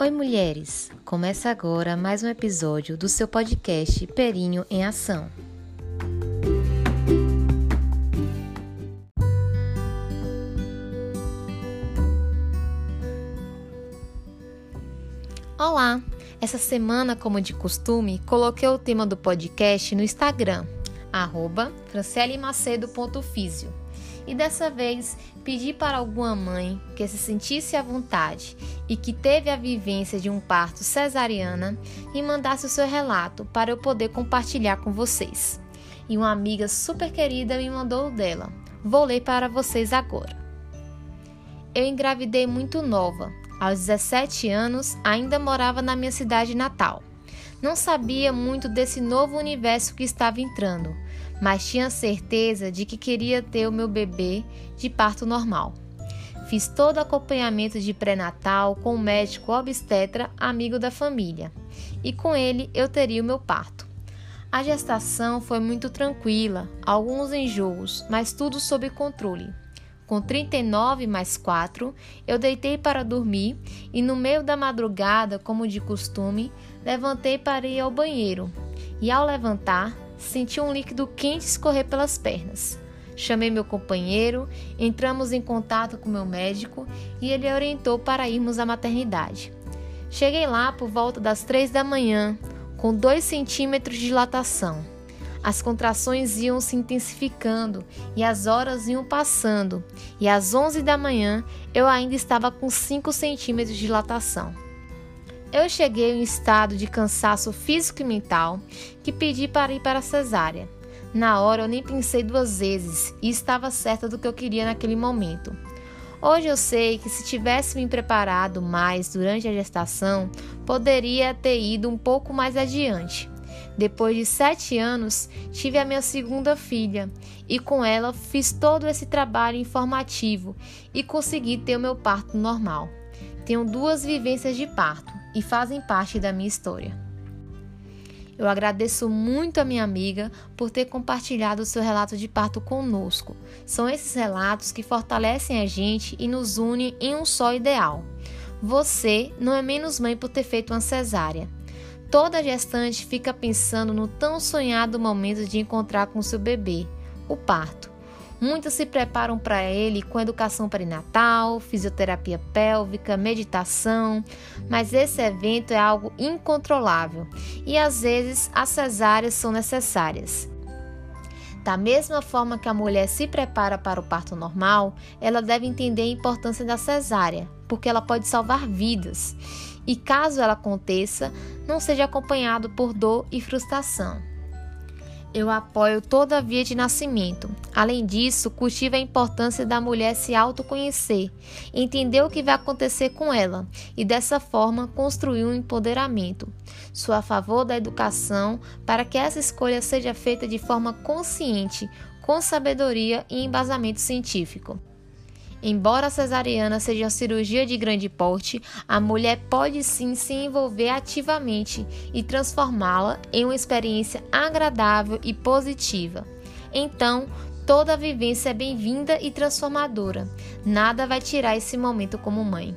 Oi, mulheres! Começa agora mais um episódio do seu podcast Perinho em Ação. Olá! Essa semana, como de costume, coloquei o tema do podcast no Instagram, arroba e dessa vez pedi para alguma mãe que se sentisse à vontade e que teve a vivência de um parto cesariana e mandasse o seu relato para eu poder compartilhar com vocês. E uma amiga super querida me mandou o dela. Vou ler para vocês agora. Eu engravidei muito nova. Aos 17 anos, ainda morava na minha cidade natal. Não sabia muito desse novo universo que estava entrando, mas tinha certeza de que queria ter o meu bebê de parto normal. Fiz todo o acompanhamento de pré-natal com um médico obstetra amigo da família, e com ele eu teria o meu parto. A gestação foi muito tranquila, alguns enjoos, mas tudo sob controle. Com 39 mais 4, eu deitei para dormir e, no meio da madrugada, como de costume, levantei para ir ao banheiro. E ao levantar, senti um líquido quente escorrer pelas pernas. Chamei meu companheiro, entramos em contato com meu médico e ele orientou para irmos à maternidade. Cheguei lá por volta das três da manhã, com 2 centímetros de dilatação. As contrações iam se intensificando e as horas iam passando, e às 11 da manhã eu ainda estava com 5 centímetros de dilatação. Eu cheguei em estado de cansaço físico e mental que pedi para ir para a cesárea. Na hora eu nem pensei duas vezes e estava certa do que eu queria naquele momento. Hoje eu sei que se tivesse me preparado mais durante a gestação, poderia ter ido um pouco mais adiante. Depois de sete anos, tive a minha segunda filha e com ela fiz todo esse trabalho informativo e consegui ter o meu parto normal. Tenho duas vivências de parto e fazem parte da minha história. Eu agradeço muito a minha amiga por ter compartilhado o seu relato de parto conosco. São esses relatos que fortalecem a gente e nos unem em um só ideal. Você não é menos mãe por ter feito uma cesárea. Toda gestante fica pensando no tão sonhado momento de encontrar com seu bebê, o parto. Muitas se preparam para ele com educação perinatal, fisioterapia pélvica, meditação, mas esse evento é algo incontrolável e às vezes as cesáreas são necessárias. Da mesma forma que a mulher se prepara para o parto normal, ela deve entender a importância da cesárea, porque ela pode salvar vidas e, caso ela aconteça, não seja acompanhado por dor e frustração. Eu apoio toda via de nascimento. Além disso, cultiva a importância da mulher se autoconhecer, entender o que vai acontecer com ela e, dessa forma, construir um empoderamento. Sou a favor da educação para que essa escolha seja feita de forma consciente, com sabedoria e embasamento científico. Embora a cesariana seja uma cirurgia de grande porte, a mulher pode sim se envolver ativamente e transformá-la em uma experiência agradável e positiva. Então, toda vivência é bem-vinda e transformadora. Nada vai tirar esse momento como mãe.